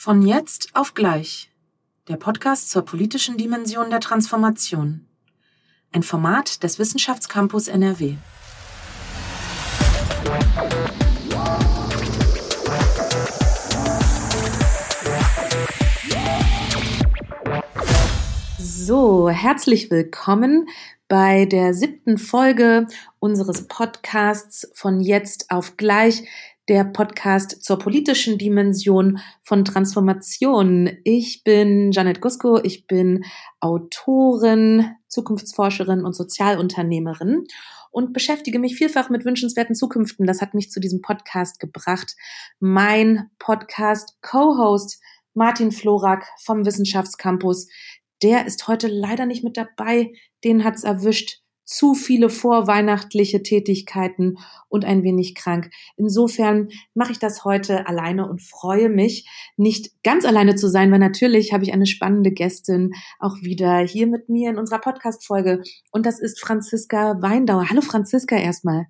Von jetzt auf gleich. Der Podcast zur politischen Dimension der Transformation. Ein Format des Wissenschaftscampus NRW. So, herzlich willkommen bei der siebten Folge unseres Podcasts von jetzt auf gleich, der Podcast zur politischen Dimension von Transformation. Ich bin Janet Gusko, ich bin Autorin, Zukunftsforscherin und Sozialunternehmerin und beschäftige mich vielfach mit wünschenswerten Zukünften. Das hat mich zu diesem Podcast gebracht. Mein Podcast-Co-Host Martin Florak vom Wissenschaftscampus, der ist heute leider nicht mit dabei. Den hat's erwischt zu viele vorweihnachtliche Tätigkeiten und ein wenig krank. Insofern mache ich das heute alleine und freue mich, nicht ganz alleine zu sein, weil natürlich habe ich eine spannende Gästin auch wieder hier mit mir in unserer Podcast-Folge. Und das ist Franziska Weindauer. Hallo Franziska erstmal.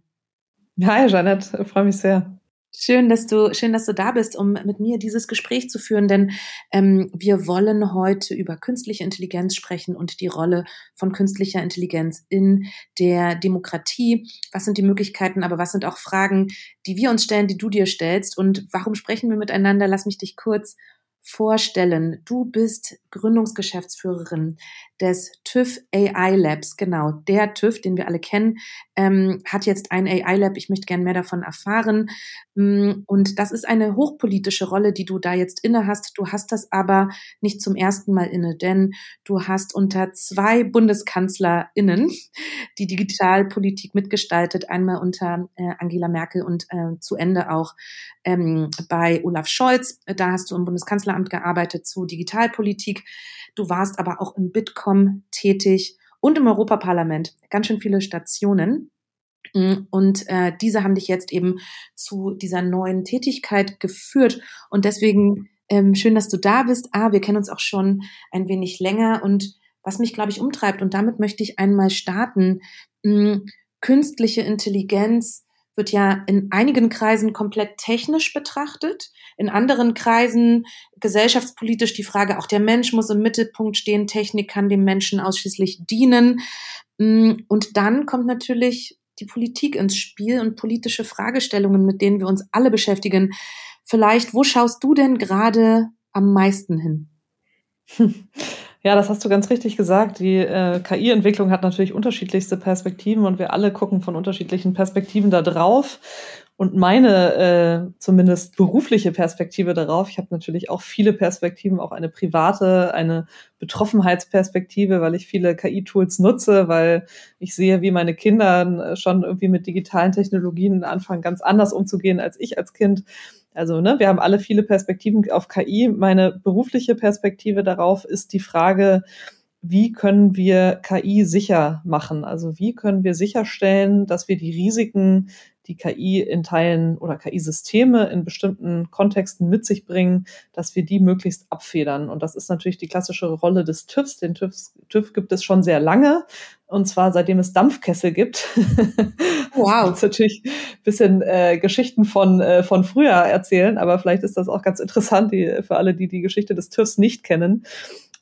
Hi Janet, freue mich sehr. Schön, dass du, schön, dass du da bist, um mit mir dieses Gespräch zu führen, denn ähm, wir wollen heute über künstliche Intelligenz sprechen und die Rolle von künstlicher Intelligenz in der Demokratie. Was sind die Möglichkeiten, aber was sind auch Fragen, die wir uns stellen, die du dir stellst und warum sprechen wir miteinander? Lass mich dich kurz vorstellen. Du bist Gründungsgeschäftsführerin des TÜV AI Labs. Genau, der TÜV, den wir alle kennen, ähm, hat jetzt ein AI Lab. Ich möchte gerne mehr davon erfahren. Mm, und das ist eine hochpolitische Rolle, die du da jetzt inne hast. Du hast das aber nicht zum ersten Mal inne, denn du hast unter zwei BundeskanzlerInnen die Digitalpolitik mitgestaltet. Einmal unter äh, Angela Merkel und äh, zu Ende auch ähm, bei Olaf Scholz. Da hast du im Bundeskanzleramt gearbeitet zu Digitalpolitik. Du warst aber auch im Bitkom tätig und im Europaparlament. Ganz schön viele Stationen. Mm, und äh, diese haben dich jetzt eben zu dieser neuen Tätigkeit geführt. Und deswegen ähm, schön, dass du da bist. Ah, wir kennen uns auch schon ein wenig länger. Und was mich, glaube ich, umtreibt, und damit möchte ich einmal starten, mh, mm, künstliche Intelligenz wird ja in einigen Kreisen komplett technisch betrachtet, in anderen Kreisen gesellschaftspolitisch die Frage, auch der Mensch muss im Mittelpunkt stehen, Technik kann dem Menschen ausschließlich dienen. Mm, und dann kommt natürlich die Politik ins Spiel und politische Fragestellungen, mit denen wir uns alle beschäftigen. Vielleicht, wo schaust du denn gerade am meisten hin? Ja, das hast du ganz richtig gesagt. Die äh, KI-Entwicklung hat natürlich unterschiedlichste Perspektiven und wir alle gucken von unterschiedlichen Perspektiven da drauf. Und meine äh, zumindest berufliche Perspektive darauf, ich habe natürlich auch viele Perspektiven, auch eine private, eine Betroffenheitsperspektive, weil ich viele KI-Tools nutze, weil ich sehe, wie meine Kinder schon irgendwie mit digitalen Technologien anfangen, ganz anders umzugehen als ich als Kind. Also, ne, wir haben alle viele Perspektiven auf KI. Meine berufliche Perspektive darauf ist die Frage, wie können wir KI sicher machen? Also wie können wir sicherstellen, dass wir die Risiken, die KI in Teilen oder KI-Systeme in bestimmten Kontexten mit sich bringen, dass wir die möglichst abfedern. Und das ist natürlich die klassische Rolle des TÜVs. Den TÜV, TÜV gibt es schon sehr lange. Und zwar seitdem es Dampfkessel gibt. Wow. das natürlich ein bisschen äh, Geschichten von, äh, von früher erzählen, aber vielleicht ist das auch ganz interessant die, für alle, die die Geschichte des TÜVs nicht kennen.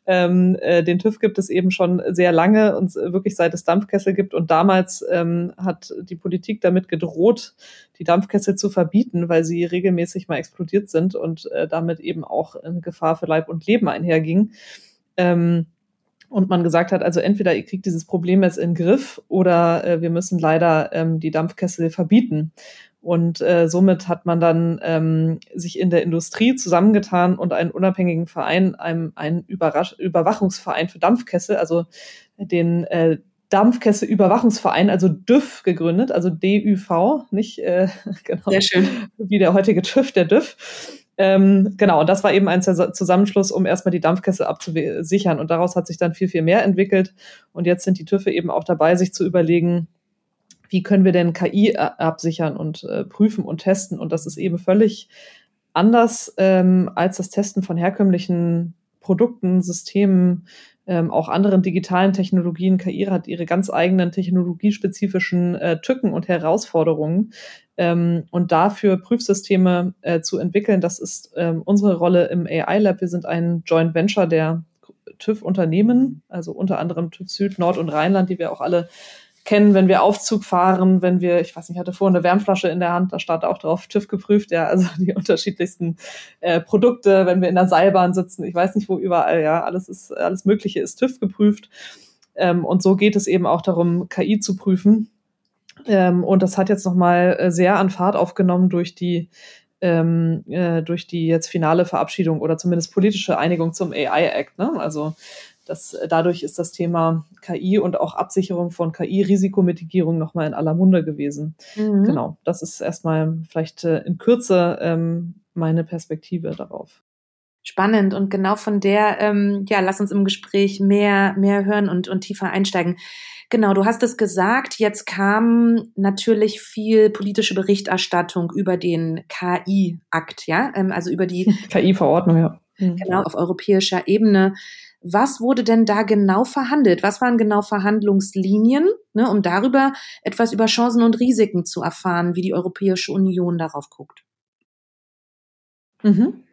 Ähm, äh, den TÜV gibt es eben schon sehr lange und wirklich seit es Dampfkessel gibt. Und damals ähm, hat die Politik damit gedroht, die Dampfkessel zu verbieten, weil sie regelmäßig mal explodiert sind und äh, damit eben auch eine Gefahr für Leib und Leben einherging. Ähm, und man gesagt hat, also entweder ihr kriegt dieses Problem jetzt in den Griff oder äh, wir müssen leider ähm, die Dampfkessel verbieten. Und äh, somit hat man dann ähm, sich in der Industrie zusammengetan und einen unabhängigen Verein, einem, einen Überrasch Überwachungsverein für Dampfkessel, also den äh, Dampfkessel Überwachungsverein, also DÜV gegründet, also DÜV, nicht äh, genau, Sehr schön. wie der heutige TÜV, der DÜV. Ähm, genau, und das war eben ein Zusammenschluss, um erstmal die Dampfkessel abzusichern. Und daraus hat sich dann viel, viel mehr entwickelt. Und jetzt sind die TÜVe eben auch dabei, sich zu überlegen, wie können wir denn KI absichern und äh, prüfen und testen. Und das ist eben völlig anders ähm, als das Testen von herkömmlichen Produkten, Systemen, ähm, auch anderen digitalen Technologien. KI hat ihre ganz eigenen technologiespezifischen äh, Tücken und Herausforderungen. Ähm, und dafür Prüfsysteme äh, zu entwickeln, das ist ähm, unsere Rolle im AI Lab. Wir sind ein Joint Venture der TÜV-Unternehmen, also unter anderem TÜV Süd, Nord und Rheinland, die wir auch alle kennen, wenn wir Aufzug fahren, wenn wir, ich weiß nicht, ich hatte vorhin eine Wärmflasche in der Hand, da stand auch drauf TÜV geprüft, ja, also die unterschiedlichsten äh, Produkte, wenn wir in der Seilbahn sitzen, ich weiß nicht wo überall, ja, alles ist, alles Mögliche ist TÜV geprüft. Ähm, und so geht es eben auch darum, KI zu prüfen. Ähm, und das hat jetzt nochmal äh, sehr an Fahrt aufgenommen durch die ähm, äh, durch die jetzt finale Verabschiedung oder zumindest politische Einigung zum AI Act. Ne? Also das, äh, dadurch ist das Thema KI und auch Absicherung von KI-Risikomitigierung nochmal in aller Munde gewesen. Mhm. Genau, das ist erstmal vielleicht äh, in Kürze ähm, meine Perspektive darauf. Spannend und genau von der, ähm, ja, lass uns im Gespräch mehr, mehr hören und, und tiefer einsteigen. Genau, du hast es gesagt, jetzt kam natürlich viel politische Berichterstattung über den KI-Akt, ja, ähm, also über die KI-Verordnung, ja. Mhm. Genau, auf europäischer Ebene. Was wurde denn da genau verhandelt? Was waren genau Verhandlungslinien, ne, um darüber etwas über Chancen und Risiken zu erfahren, wie die Europäische Union darauf guckt? Mhm.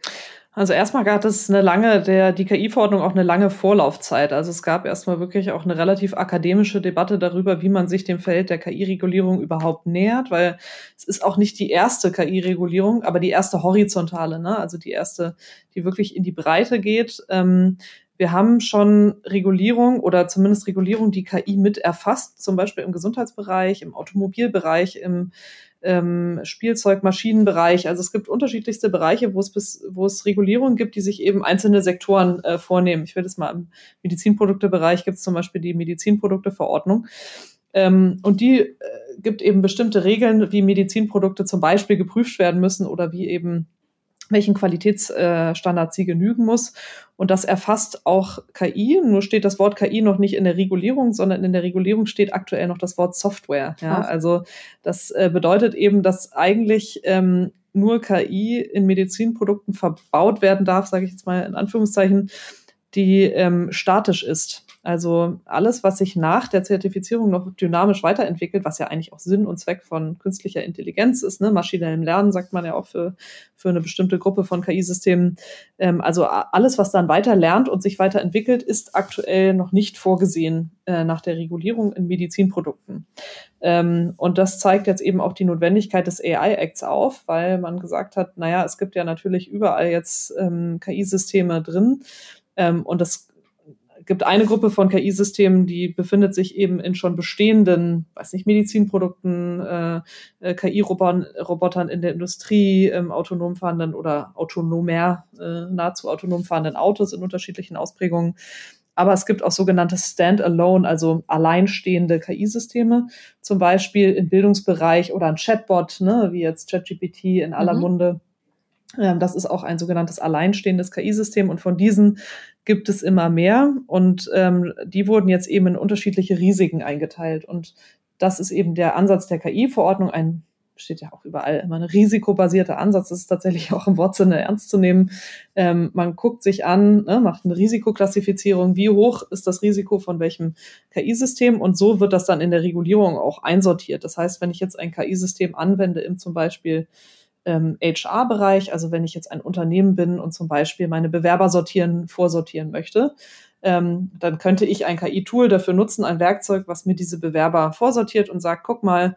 Also erstmal gab es eine lange, der, die KI-Verordnung auch eine lange Vorlaufzeit. Also es gab erstmal wirklich auch eine relativ akademische Debatte darüber, wie man sich dem Feld der KI-Regulierung überhaupt nähert, weil es ist auch nicht die erste KI-Regulierung, aber die erste horizontale, ne? also die erste, die wirklich in die Breite geht. Ähm, wir haben schon Regulierung oder zumindest Regulierung, die KI mit erfasst, zum Beispiel im Gesundheitsbereich, im Automobilbereich, im ähm, Spielzeug, Maschinenbereich. Also es gibt unterschiedlichste Bereiche, wo es bis, wo es Regulierungen gibt, die sich eben einzelne Sektoren äh, vornehmen. Ich will das mal im Medizinproduktebereich gibt es zum Beispiel die Medizinprodukteverordnung. Ähm, und die äh, gibt eben bestimmte Regeln, wie Medizinprodukte zum Beispiel geprüft werden müssen oder wie eben welchen Qualitätsstandard sie genügen muss. Und das erfasst auch KI. Nur steht das Wort KI noch nicht in der Regulierung, sondern in der Regulierung steht aktuell noch das Wort Software. Ja, also das äh, bedeutet eben, dass eigentlich ähm, nur KI in Medizinprodukten verbaut werden darf, sage ich jetzt mal in Anführungszeichen, die ähm, statisch ist. Also alles, was sich nach der Zertifizierung noch dynamisch weiterentwickelt, was ja eigentlich auch Sinn und Zweck von künstlicher Intelligenz ist, ne? maschinellem Lernen sagt man ja auch für, für eine bestimmte Gruppe von KI-Systemen. Ähm, also alles, was dann weiter lernt und sich weiterentwickelt, ist aktuell noch nicht vorgesehen äh, nach der Regulierung in Medizinprodukten. Ähm, und das zeigt jetzt eben auch die Notwendigkeit des AI-Acts auf, weil man gesagt hat, naja, es gibt ja natürlich überall jetzt ähm, KI-Systeme drin. Ähm, und das gibt eine Gruppe von KI-Systemen, die befindet sich eben in schon bestehenden, weiß nicht, Medizinprodukten, äh, äh KI-Robotern in der Industrie, ähm, autonom fahrenden oder autonomer, äh, nahezu autonom fahrenden Autos in unterschiedlichen Ausprägungen. Aber es gibt auch sogenannte Standalone, also alleinstehende KI-Systeme, zum Beispiel im Bildungsbereich oder ein Chatbot, ne, wie jetzt ChatGPT in aller mhm. Munde das ist auch ein sogenanntes alleinstehendes KI-System und von diesen gibt es immer mehr. Und ähm, die wurden jetzt eben in unterschiedliche Risiken eingeteilt. Und das ist eben der Ansatz der KI-Verordnung, ein steht ja auch überall immer ein risikobasierter Ansatz, das ist tatsächlich auch im Wortsinne ernst zu nehmen. Ähm, man guckt sich an, ne, macht eine Risikoklassifizierung, wie hoch ist das Risiko von welchem KI-System und so wird das dann in der Regulierung auch einsortiert. Das heißt, wenn ich jetzt ein KI-System anwende im zum Beispiel ähm, HR-Bereich, also wenn ich jetzt ein Unternehmen bin und zum Beispiel meine Bewerber sortieren, vorsortieren möchte, ähm, dann könnte ich ein KI-Tool dafür nutzen, ein Werkzeug, was mir diese Bewerber vorsortiert und sagt, guck mal,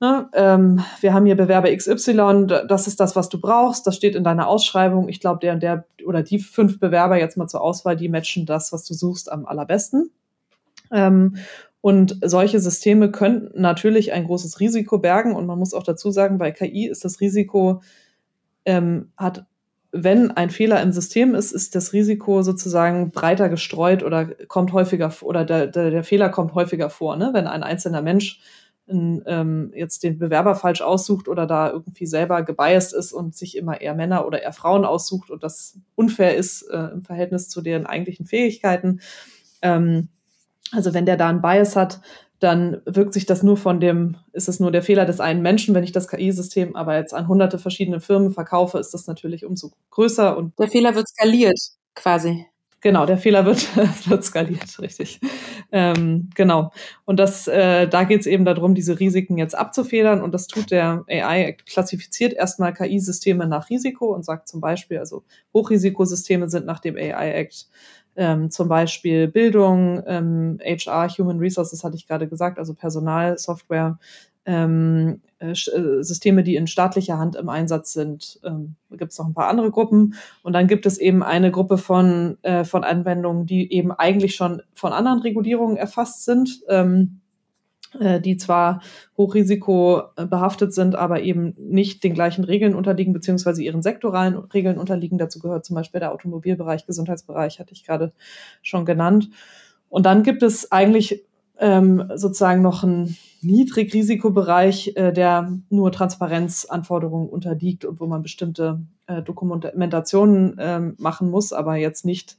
ne, ähm, wir haben hier Bewerber XY, das ist das, was du brauchst, das steht in deiner Ausschreibung. Ich glaube, der und der oder die fünf Bewerber jetzt mal zur Auswahl, die matchen das, was du suchst, am allerbesten. Ähm, und solche Systeme könnten natürlich ein großes Risiko bergen. Und man muss auch dazu sagen, bei KI ist das Risiko, ähm, hat, wenn ein Fehler im System ist, ist das Risiko sozusagen breiter gestreut oder kommt häufiger oder der, der, der Fehler kommt häufiger vor. Ne? Wenn ein einzelner Mensch ähm, jetzt den Bewerber falsch aussucht oder da irgendwie selber gebiased ist und sich immer eher Männer oder eher Frauen aussucht und das unfair ist äh, im Verhältnis zu deren eigentlichen Fähigkeiten, ähm, also wenn der da einen Bias hat, dann wirkt sich das nur von dem, ist es nur der Fehler des einen Menschen, wenn ich das KI-System aber jetzt an hunderte verschiedene Firmen verkaufe, ist das natürlich umso größer und der Fehler wird skaliert quasi. Genau, der Fehler wird, wird skaliert, richtig. Ähm, genau. Und das, äh, da geht es eben darum, diese Risiken jetzt abzufedern. Und das tut der AI, klassifiziert erstmal KI-Systeme nach Risiko und sagt zum Beispiel, also Hochrisikosysteme sind nach dem AI-Act ähm, zum Beispiel Bildung, ähm, HR, Human Resources hatte ich gerade gesagt, also Personal, Software, ähm, äh, äh, Systeme, die in staatlicher Hand im Einsatz sind. Ähm, gibt es noch ein paar andere Gruppen. Und dann gibt es eben eine Gruppe von, äh, von Anwendungen, die eben eigentlich schon von anderen Regulierungen erfasst sind, ähm, äh, die zwar Hochrisiko behaftet sind, aber eben nicht den gleichen Regeln unterliegen, beziehungsweise ihren sektoralen Regeln unterliegen. Dazu gehört zum Beispiel der Automobilbereich, Gesundheitsbereich, hatte ich gerade schon genannt. Und dann gibt es eigentlich ähm, sozusagen noch ein Niedrigrisikobereich, äh, der nur Transparenzanforderungen unterliegt und wo man bestimmte äh, Dokumentationen ähm, machen muss, aber jetzt nicht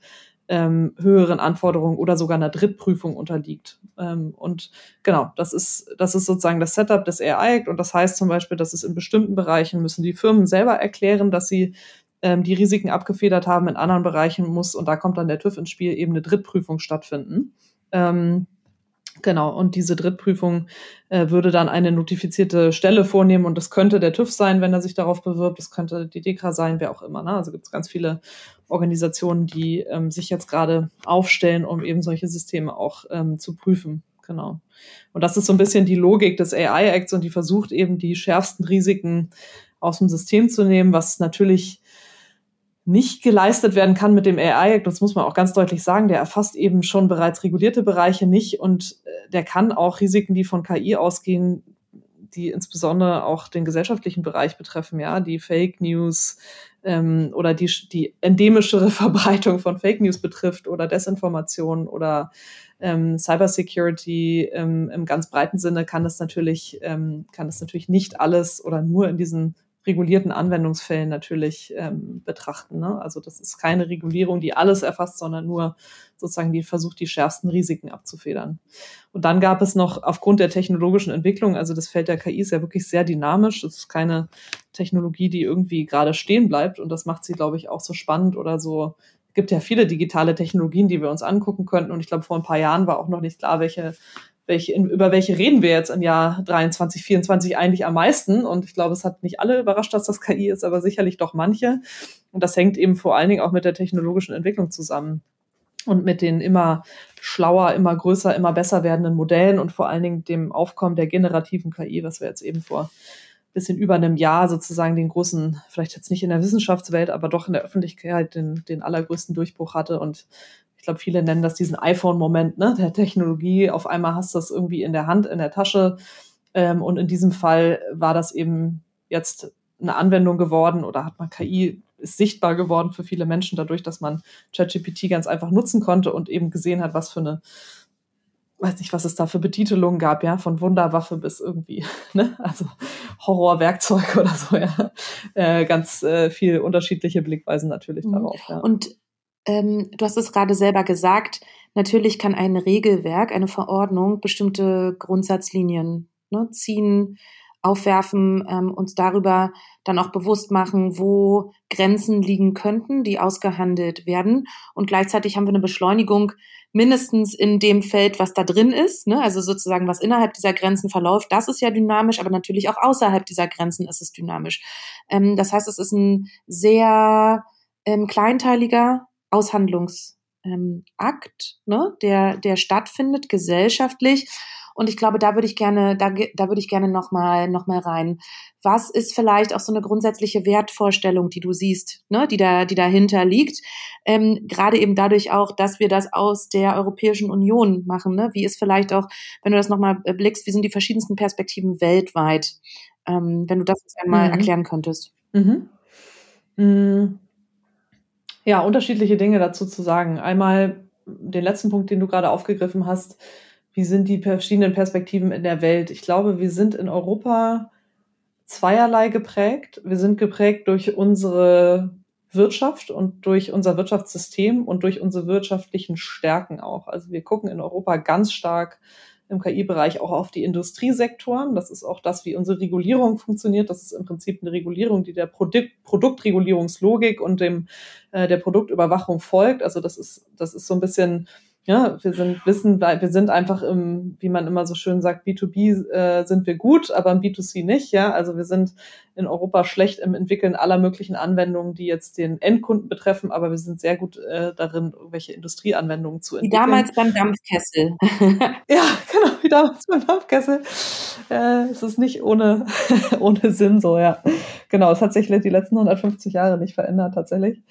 ähm, höheren Anforderungen oder sogar einer Drittprüfung unterliegt. Ähm, und genau, das ist, das ist sozusagen das Setup des AI Act und das heißt zum Beispiel, dass es in bestimmten Bereichen müssen die Firmen selber erklären, dass sie ähm, die Risiken abgefedert haben, in anderen Bereichen muss, und da kommt dann der TÜV ins Spiel, eben eine Drittprüfung stattfinden. Ähm, Genau, und diese Drittprüfung äh, würde dann eine notifizierte Stelle vornehmen und das könnte der TÜV sein, wenn er sich darauf bewirbt, das könnte die DEKRA sein, wer auch immer. Ne? Also gibt es ganz viele Organisationen, die ähm, sich jetzt gerade aufstellen, um eben solche Systeme auch ähm, zu prüfen. Genau. Und das ist so ein bisschen die Logik des AI-Acts und die versucht eben die schärfsten Risiken aus dem System zu nehmen, was natürlich nicht geleistet werden kann mit dem AI-Act, das muss man auch ganz deutlich sagen, der erfasst eben schon bereits regulierte Bereiche nicht und äh, der kann auch Risiken, die von KI ausgehen, die insbesondere auch den gesellschaftlichen Bereich betreffen, ja, die Fake News ähm, oder die, die endemischere Verbreitung von Fake News betrifft oder Desinformation oder ähm, Cybersecurity ähm, im ganz breiten Sinne kann das natürlich ähm, kann das natürlich nicht alles oder nur in diesen regulierten Anwendungsfällen natürlich ähm, betrachten. Ne? Also das ist keine Regulierung, die alles erfasst, sondern nur sozusagen die versucht, die schärfsten Risiken abzufedern. Und dann gab es noch aufgrund der technologischen Entwicklung, also das Feld der KI ist ja wirklich sehr dynamisch. Es ist keine Technologie, die irgendwie gerade stehen bleibt. Und das macht sie, glaube ich, auch so spannend oder so. Es gibt ja viele digitale Technologien, die wir uns angucken könnten. Und ich glaube, vor ein paar Jahren war auch noch nicht klar, welche welche, über welche reden wir jetzt im Jahr 23, 24 eigentlich am meisten? Und ich glaube, es hat nicht alle überrascht, dass das KI ist, aber sicherlich doch manche. Und das hängt eben vor allen Dingen auch mit der technologischen Entwicklung zusammen und mit den immer schlauer, immer größer, immer besser werdenden Modellen und vor allen Dingen dem Aufkommen der generativen KI, was wir jetzt eben vor bisschen über einem Jahr sozusagen den großen, vielleicht jetzt nicht in der Wissenschaftswelt, aber doch in der Öffentlichkeit den, den allergrößten Durchbruch hatte und ich glaube, viele nennen das diesen iPhone-Moment, ne, der Technologie. Auf einmal hast du das irgendwie in der Hand, in der Tasche. Ähm, und in diesem Fall war das eben jetzt eine Anwendung geworden oder hat man KI ist sichtbar geworden für viele Menschen dadurch, dass man ChatGPT ganz einfach nutzen konnte und eben gesehen hat, was für eine weiß nicht, was es da für Betitelungen gab, ja, von Wunderwaffe bis irgendwie, ne, also Horrorwerkzeug oder so, ja, äh, ganz äh, viel unterschiedliche Blickweisen natürlich mhm. darauf. Ja. Und ähm, du hast es gerade selber gesagt, natürlich kann ein Regelwerk, eine Verordnung bestimmte Grundsatzlinien ne, ziehen, aufwerfen, ähm, uns darüber dann auch bewusst machen, wo Grenzen liegen könnten, die ausgehandelt werden. Und gleichzeitig haben wir eine Beschleunigung mindestens in dem Feld, was da drin ist, ne? also sozusagen, was innerhalb dieser Grenzen verläuft, das ist ja dynamisch, aber natürlich auch außerhalb dieser Grenzen ist es dynamisch. Ähm, das heißt, es ist ein sehr ähm, kleinteiliger Aushandlungsakt, ähm, ne, der, der stattfindet gesellschaftlich. Und ich glaube, da würde ich gerne, da, da würde ich gerne nochmal noch mal rein. Was ist vielleicht auch so eine grundsätzliche Wertvorstellung, die du siehst, ne, die da, die dahinter liegt? Ähm, Gerade eben dadurch auch, dass wir das aus der Europäischen Union machen. Ne? Wie ist vielleicht auch, wenn du das nochmal blickst, wie sind die verschiedensten Perspektiven weltweit? Ähm, wenn du das jetzt einmal mhm. erklären könntest. Mhm. Mhm. Ja, unterschiedliche Dinge dazu zu sagen. Einmal den letzten Punkt, den du gerade aufgegriffen hast. Wie sind die verschiedenen Perspektiven in der Welt? Ich glaube, wir sind in Europa zweierlei geprägt. Wir sind geprägt durch unsere Wirtschaft und durch unser Wirtschaftssystem und durch unsere wirtschaftlichen Stärken auch. Also wir gucken in Europa ganz stark im KI-Bereich auch auf die Industriesektoren. Das ist auch das, wie unsere Regulierung funktioniert. Das ist im Prinzip eine Regulierung, die der Produkt, Produktregulierungslogik und dem äh, der Produktüberwachung folgt. Also das ist das ist so ein bisschen ja, wir sind wissen, wir sind einfach im, wie man immer so schön sagt, B2B äh, sind wir gut, aber im B2C nicht. Ja, also wir sind in Europa schlecht im Entwickeln aller möglichen Anwendungen, die jetzt den Endkunden betreffen, aber wir sind sehr gut äh, darin, irgendwelche Industrieanwendungen zu entwickeln. Wie damals beim Dampfkessel. ja, genau, wie damals beim Dampfkessel. Äh, es ist nicht ohne, ohne Sinn so, ja. Genau, es hat sich die letzten 150 Jahre nicht verändert, tatsächlich.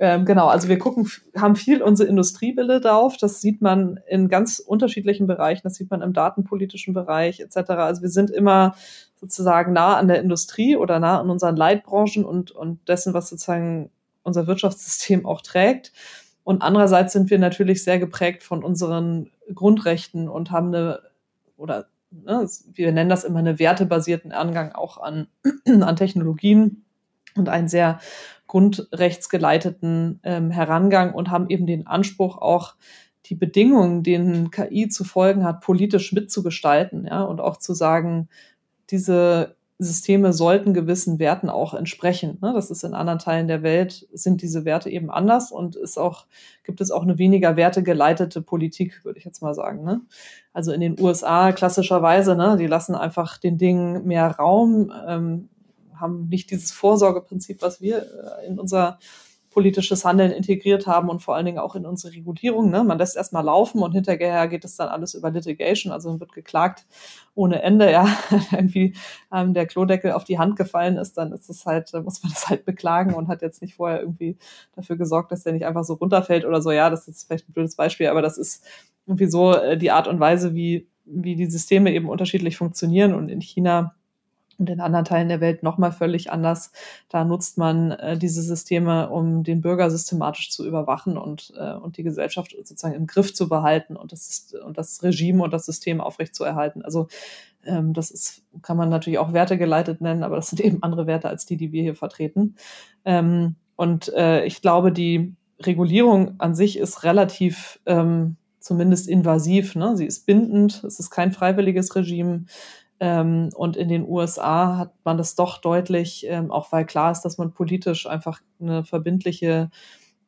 Ähm, genau, also wir gucken, haben viel unsere Industriebilder drauf. Das sieht man in ganz unterschiedlichen Bereichen. Das sieht man im datenpolitischen Bereich etc. Also wir sind immer sozusagen nah an der Industrie oder nah an unseren Leitbranchen und, und dessen, was sozusagen unser Wirtschaftssystem auch trägt. Und andererseits sind wir natürlich sehr geprägt von unseren Grundrechten und haben eine, oder ne, wir nennen das immer eine wertebasierten Angang auch an, an Technologien und einen sehr grundrechtsgeleiteten ähm, Herangang und haben eben den Anspruch auch die Bedingungen, denen KI zu folgen hat, politisch mitzugestalten, ja, und auch zu sagen, diese Systeme sollten gewissen Werten auch entsprechen. Ne? Das ist in anderen Teilen der Welt sind diese Werte eben anders und ist auch, gibt es auch eine weniger wertegeleitete Politik, würde ich jetzt mal sagen. Ne? Also in den USA klassischerweise, ne, die lassen einfach den Dingen mehr Raum, ähm, haben nicht dieses Vorsorgeprinzip, was wir äh, in unser politisches Handeln integriert haben und vor allen Dingen auch in unsere Regulierung. Ne? Man lässt erstmal laufen und hinterher geht es dann alles über Litigation, also wird geklagt ohne Ende. Ja, irgendwie ähm, der Klodeckel auf die Hand gefallen ist, dann ist es halt, muss man das halt beklagen und hat jetzt nicht vorher irgendwie dafür gesorgt, dass der nicht einfach so runterfällt oder so. Ja, das ist vielleicht ein blödes Beispiel, aber das ist irgendwie so äh, die Art und Weise, wie wie die Systeme eben unterschiedlich funktionieren und in China und in anderen Teilen der Welt nochmal völlig anders. Da nutzt man äh, diese Systeme, um den Bürger systematisch zu überwachen und, äh, und die Gesellschaft sozusagen im Griff zu behalten und das, und das Regime und das System aufrechtzuerhalten. Also ähm, das ist, kann man natürlich auch wertegeleitet nennen, aber das sind eben andere Werte als die, die wir hier vertreten. Ähm, und äh, ich glaube, die Regulierung an sich ist relativ ähm, zumindest invasiv. Ne? Sie ist bindend, es ist kein freiwilliges Regime. Ähm, und in den USA hat man das doch deutlich, ähm, auch weil klar ist, dass man politisch einfach eine verbindliche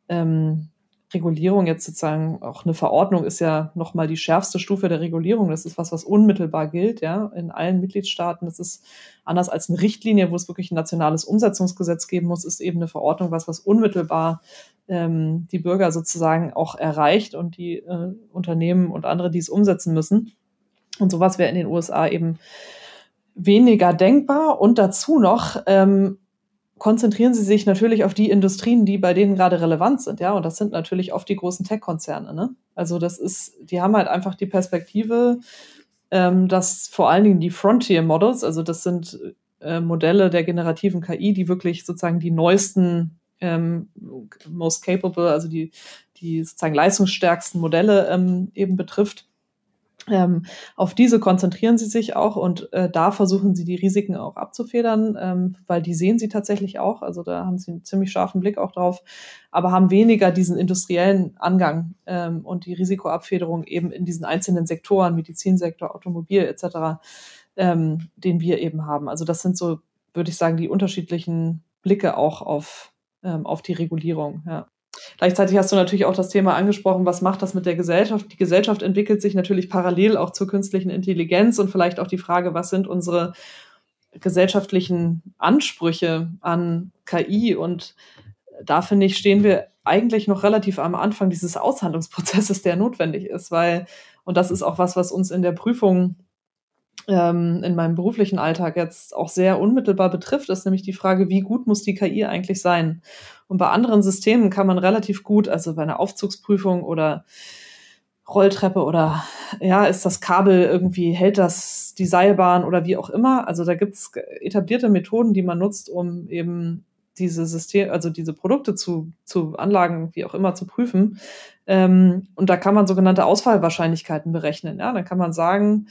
ähm, Regulierung jetzt sozusagen, auch eine Verordnung ist ja nochmal die schärfste Stufe der Regulierung. Das ist was, was unmittelbar gilt, ja, in allen Mitgliedstaaten. Das ist anders als eine Richtlinie, wo es wirklich ein nationales Umsetzungsgesetz geben muss, ist eben eine Verordnung was, was unmittelbar ähm, die Bürger sozusagen auch erreicht und die äh, Unternehmen und andere, die es umsetzen müssen. Und sowas wäre in den USA eben weniger denkbar. Und dazu noch ähm, konzentrieren sie sich natürlich auf die Industrien, die bei denen gerade relevant sind, ja. Und das sind natürlich oft die großen Tech-Konzerne. Ne? Also das ist, die haben halt einfach die Perspektive, ähm, dass vor allen Dingen die Frontier Models, also das sind äh, Modelle der generativen KI, die wirklich sozusagen die neuesten ähm, most capable, also die, die sozusagen leistungsstärksten Modelle ähm, eben betrifft ähm, auf diese konzentrieren sie sich auch und äh, da versuchen sie die Risiken auch abzufedern, ähm, weil die sehen sie tatsächlich auch. Also da haben sie einen ziemlich scharfen Blick auch drauf, aber haben weniger diesen industriellen Angang ähm, und die Risikoabfederung eben in diesen einzelnen Sektoren, Medizinsektor, Automobil etc., ähm, den wir eben haben. Also das sind so, würde ich sagen, die unterschiedlichen Blicke auch auf, ähm, auf die Regulierung. Ja. Gleichzeitig hast du natürlich auch das Thema angesprochen, was macht das mit der Gesellschaft? Die Gesellschaft entwickelt sich natürlich parallel auch zur künstlichen Intelligenz und vielleicht auch die Frage, was sind unsere gesellschaftlichen Ansprüche an KI? Und da finde ich, stehen wir eigentlich noch relativ am Anfang dieses Aushandlungsprozesses, der notwendig ist, weil, und das ist auch was, was uns in der Prüfung ähm, in meinem beruflichen Alltag jetzt auch sehr unmittelbar betrifft, ist nämlich die Frage, wie gut muss die KI eigentlich sein? Und bei anderen Systemen kann man relativ gut, also bei einer Aufzugsprüfung oder Rolltreppe oder ja, ist das Kabel irgendwie, hält das die Seilbahn oder wie auch immer. Also da gibt es etablierte Methoden, die man nutzt, um eben diese System, also diese Produkte zu, zu Anlagen, wie auch immer, zu prüfen. Ähm, und da kann man sogenannte Ausfallwahrscheinlichkeiten berechnen. Ja, dann kann man sagen,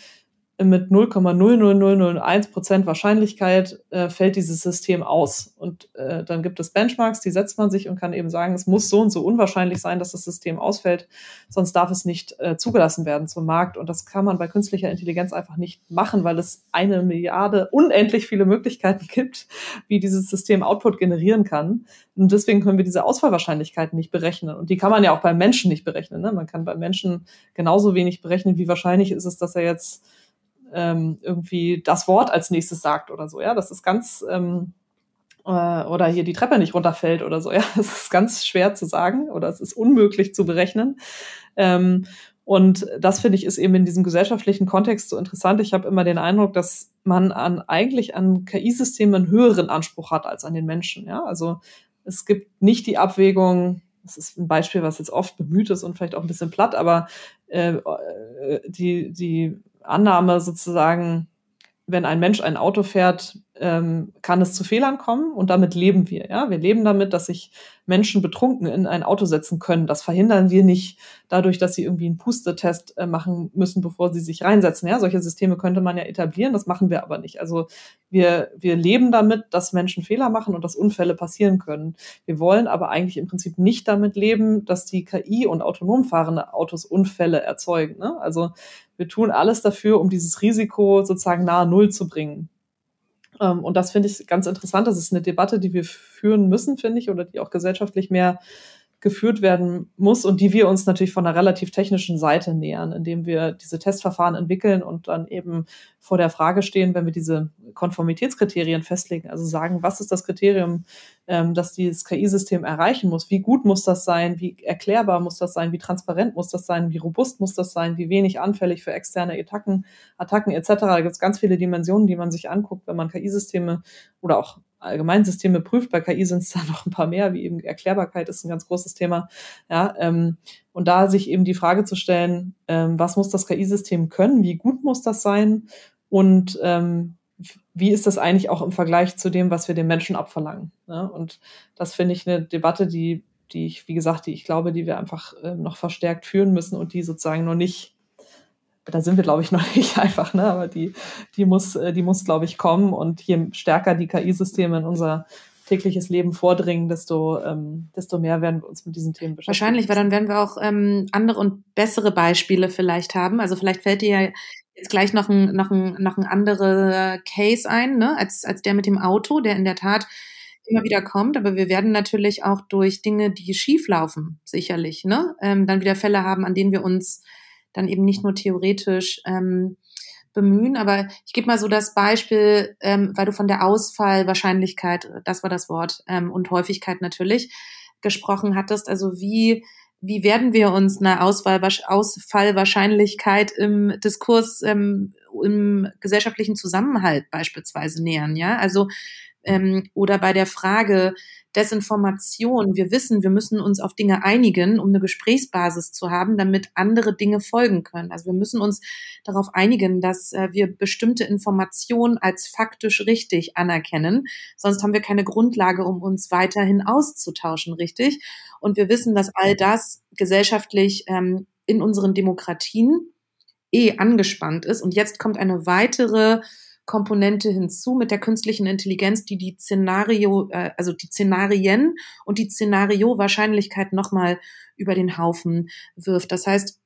mit 0,00001 Prozent Wahrscheinlichkeit äh, fällt dieses System aus. Und äh, dann gibt es Benchmarks, die setzt man sich und kann eben sagen, es muss so und so unwahrscheinlich sein, dass das System ausfällt, sonst darf es nicht äh, zugelassen werden zum Markt. Und das kann man bei künstlicher Intelligenz einfach nicht machen, weil es eine Milliarde, unendlich viele Möglichkeiten gibt, wie dieses System Output generieren kann. Und deswegen können wir diese Ausfallwahrscheinlichkeiten nicht berechnen. Und die kann man ja auch beim Menschen nicht berechnen. Ne? Man kann beim Menschen genauso wenig berechnen, wie wahrscheinlich ist es, dass er jetzt ähm, irgendwie das Wort als nächstes sagt oder so. Ja, das ist ganz ähm, äh, oder hier die Treppe nicht runterfällt oder so. Ja, das ist ganz schwer zu sagen oder es ist unmöglich zu berechnen. Ähm, und das finde ich ist eben in diesem gesellschaftlichen Kontext so interessant. Ich habe immer den Eindruck, dass man an eigentlich an KI-Systemen einen höheren Anspruch hat als an den Menschen. Ja, also es gibt nicht die Abwägung, das ist ein Beispiel, was jetzt oft bemüht ist und vielleicht auch ein bisschen platt, aber äh, äh die, die Annahme sozusagen, wenn ein Mensch ein Auto fährt, ähm, kann es zu Fehlern kommen und damit leben wir. Ja, wir leben damit, dass sich Menschen betrunken in ein Auto setzen können. Das verhindern wir nicht dadurch, dass sie irgendwie einen Pustetest äh, machen müssen, bevor sie sich reinsetzen. Ja, solche Systeme könnte man ja etablieren. Das machen wir aber nicht. Also wir wir leben damit, dass Menschen Fehler machen und dass Unfälle passieren können. Wir wollen aber eigentlich im Prinzip nicht damit leben, dass die KI und autonom fahrende Autos Unfälle erzeugen. Ne? Also wir tun alles dafür, um dieses Risiko sozusagen nahe Null zu bringen. Ähm, und das finde ich ganz interessant. Das ist eine Debatte, die wir führen müssen, finde ich, oder die auch gesellschaftlich mehr geführt werden muss und die wir uns natürlich von einer relativ technischen Seite nähern, indem wir diese Testverfahren entwickeln und dann eben vor der Frage stehen, wenn wir diese Konformitätskriterien festlegen, also sagen, was ist das Kriterium, ähm, das dieses KI-System erreichen muss, wie gut muss das sein, wie erklärbar muss das sein, wie transparent muss das sein, wie robust muss das sein, wie wenig anfällig für externe Attacken, Attacken etc. Da gibt es ganz viele Dimensionen, die man sich anguckt, wenn man KI-Systeme oder auch Allgemeinsysteme prüft. Bei KI sind es da noch ein paar mehr, wie eben Erklärbarkeit ist ein ganz großes Thema. Ja, ähm, und da sich eben die Frage zu stellen, ähm, was muss das KI-System können, wie gut muss das sein und ähm, wie ist das eigentlich auch im Vergleich zu dem, was wir den Menschen abverlangen? Ja, und das finde ich eine Debatte, die, die ich, wie gesagt, die ich glaube, die wir einfach äh, noch verstärkt führen müssen und die sozusagen noch nicht da sind wir, glaube ich, noch nicht einfach, ne? aber die, die muss, äh, die muss, glaube ich, kommen. Und je stärker die KI-Systeme in unser tägliches Leben vordringen, desto, ähm, desto mehr werden wir uns mit diesen Themen beschäftigen. Wahrscheinlich, weil dann werden wir auch ähm, andere und bessere Beispiele vielleicht haben. Also vielleicht fällt dir ja jetzt gleich noch ein, noch ein, noch ein anderer Case ein, ne? als, als der mit dem Auto, der in der Tat immer wieder kommt, aber wir werden natürlich auch durch Dinge, die schief laufen, sicherlich, ne, ähm, dann wieder Fälle haben, an denen wir uns dann eben nicht nur theoretisch ähm, bemühen. Aber ich gebe mal so das Beispiel, ähm, weil du von der Ausfallwahrscheinlichkeit, das war das Wort, ähm, und Häufigkeit natürlich gesprochen hattest. Also wie wie werden wir uns einer Auswahl, Ausfallwahrscheinlichkeit im Diskurs, ähm, im gesellschaftlichen Zusammenhalt beispielsweise nähern, ja? Also ähm, oder bei der Frage, Desinformation. Wir wissen, wir müssen uns auf Dinge einigen, um eine Gesprächsbasis zu haben, damit andere Dinge folgen können. Also wir müssen uns darauf einigen, dass äh, wir bestimmte Informationen als faktisch richtig anerkennen. Sonst haben wir keine Grundlage, um uns weiterhin auszutauschen, richtig? Und wir wissen, dass all das gesellschaftlich ähm, in unseren Demokratien eh angespannt ist. Und jetzt kommt eine weitere Komponente hinzu mit der künstlichen Intelligenz, die die Szenario, äh, also die Szenarien und die Szenario-Wahrscheinlichkeit nochmal über den Haufen wirft. Das heißt,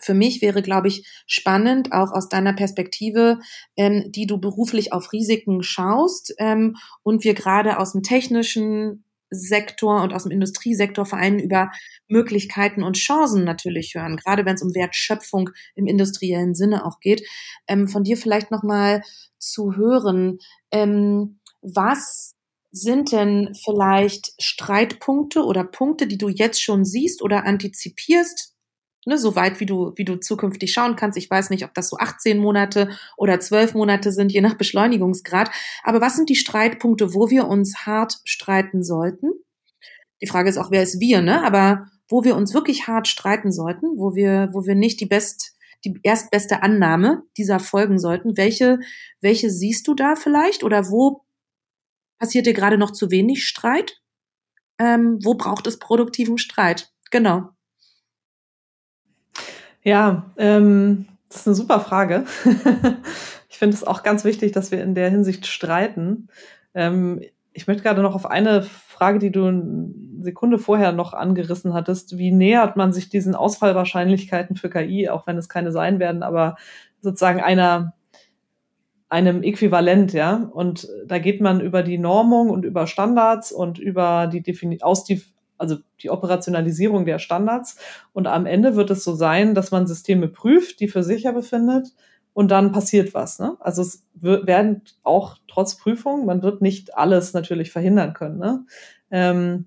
für mich wäre, glaube ich, spannend, auch aus deiner Perspektive, ähm, die du beruflich auf Risiken schaust ähm, und wir gerade aus dem technischen Sektor und aus dem Industriesektor vor allem über Möglichkeiten und Chancen natürlich hören, gerade wenn es um Wertschöpfung im industriellen Sinne auch geht. Ähm, von dir vielleicht nochmal zu hören, ähm, was sind denn vielleicht Streitpunkte oder Punkte, die du jetzt schon siehst oder antizipierst, ne, so weit wie du, wie du zukünftig schauen kannst. Ich weiß nicht, ob das so 18 Monate oder 12 Monate sind, je nach Beschleunigungsgrad. Aber was sind die Streitpunkte, wo wir uns hart streiten sollten? Die Frage ist auch, wer ist wir, ne? Aber wo wir uns wirklich hart streiten sollten, wo wir, wo wir nicht die best, die erstbeste Annahme dieser folgen sollten. Welche, welche siehst du da vielleicht? Oder wo passiert dir gerade noch zu wenig Streit? Ähm, wo braucht es produktiven Streit? Genau. Ja, ähm, Das ist eine super Frage. ich finde es auch ganz wichtig, dass wir in der Hinsicht streiten. Ähm, ich möchte gerade noch auf eine Frage, die du eine Sekunde vorher noch angerissen hattest. Wie nähert man sich diesen Ausfallwahrscheinlichkeiten für KI, auch wenn es keine sein werden, aber sozusagen einer, einem Äquivalent, ja? Und da geht man über die Normung und über Standards und über die Defini aus die, also die Operationalisierung der Standards. Und am Ende wird es so sein, dass man Systeme prüft, die für sicher befindet und dann passiert was. Ne? Also es wird, werden auch trotz Prüfung, man wird nicht alles natürlich verhindern können. Ne? Ähm,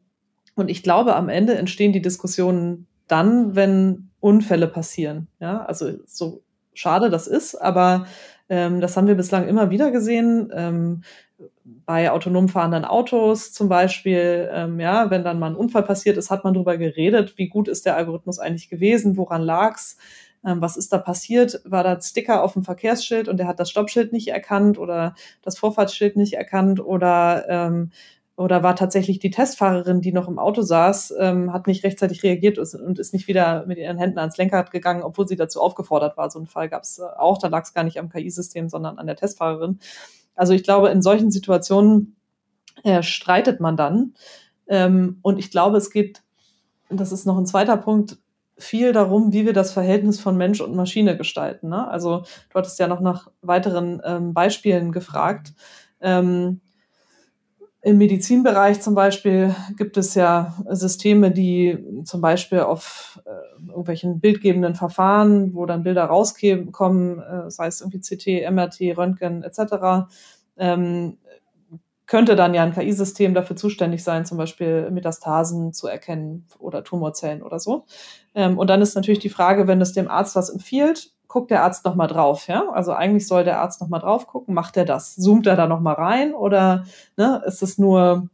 und ich glaube, am Ende entstehen die Diskussionen dann, wenn Unfälle passieren. Ja, also so schade das ist, aber ähm, das haben wir bislang immer wieder gesehen. Ähm, bei autonom fahrenden Autos zum Beispiel, ähm, ja, wenn dann mal ein Unfall passiert ist, hat man darüber geredet, wie gut ist der Algorithmus eigentlich gewesen, woran lag's ähm, was ist da passiert? War da ein Sticker auf dem Verkehrsschild und der hat das Stoppschild nicht erkannt oder das Vorfahrtsschild nicht erkannt oder ähm, oder war tatsächlich die Testfahrerin, die noch im Auto saß, ähm, hat nicht rechtzeitig reagiert und ist nicht wieder mit ihren Händen ans Lenkrad gegangen, obwohl sie dazu aufgefordert war. So einen Fall gab es äh, auch, da lag es gar nicht am KI-System, sondern an der Testfahrerin. Also ich glaube, in solchen Situationen äh, streitet man dann. Ähm, und ich glaube, es geht, das ist noch ein zweiter Punkt, viel darum, wie wir das Verhältnis von Mensch und Maschine gestalten. Ne? Also du hattest ja noch nach weiteren ähm, Beispielen gefragt. Ähm, Im Medizinbereich zum Beispiel gibt es ja Systeme, die zum Beispiel auf äh, irgendwelchen bildgebenden Verfahren, wo dann Bilder rauskommen, äh, sei es irgendwie CT, MRT, Röntgen etc., ähm, könnte dann ja ein KI-System dafür zuständig sein, zum Beispiel Metastasen zu erkennen oder Tumorzellen oder so. Ähm, und dann ist natürlich die Frage, wenn es dem Arzt was empfiehlt, guckt der Arzt nochmal drauf, ja? Also eigentlich soll der Arzt nochmal drauf gucken, macht er das? Zoomt er da nochmal rein oder ne, ist es nur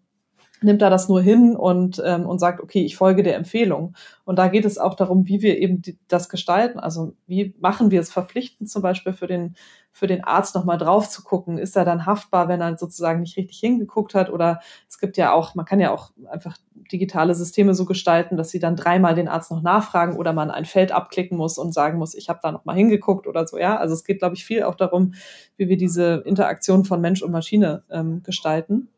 nimmt er das nur hin und, ähm, und sagt, okay, ich folge der Empfehlung. Und da geht es auch darum, wie wir eben die, das gestalten. Also wie machen wir es verpflichtend zum Beispiel für den, für den Arzt nochmal drauf zu gucken? Ist er dann haftbar, wenn er sozusagen nicht richtig hingeguckt hat? Oder es gibt ja auch, man kann ja auch einfach digitale Systeme so gestalten, dass sie dann dreimal den Arzt noch nachfragen oder man ein Feld abklicken muss und sagen muss, ich habe da nochmal hingeguckt oder so. Ja, also es geht, glaube ich, viel auch darum, wie wir diese Interaktion von Mensch und Maschine ähm, gestalten.